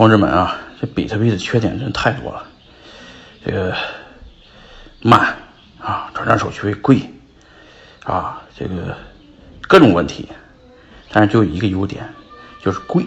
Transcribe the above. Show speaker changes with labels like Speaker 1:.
Speaker 1: 同志们啊，这比特币的缺点真太多了，这个慢啊，转账手续费贵啊，这个各种问题，但是就有一个优点，就是贵。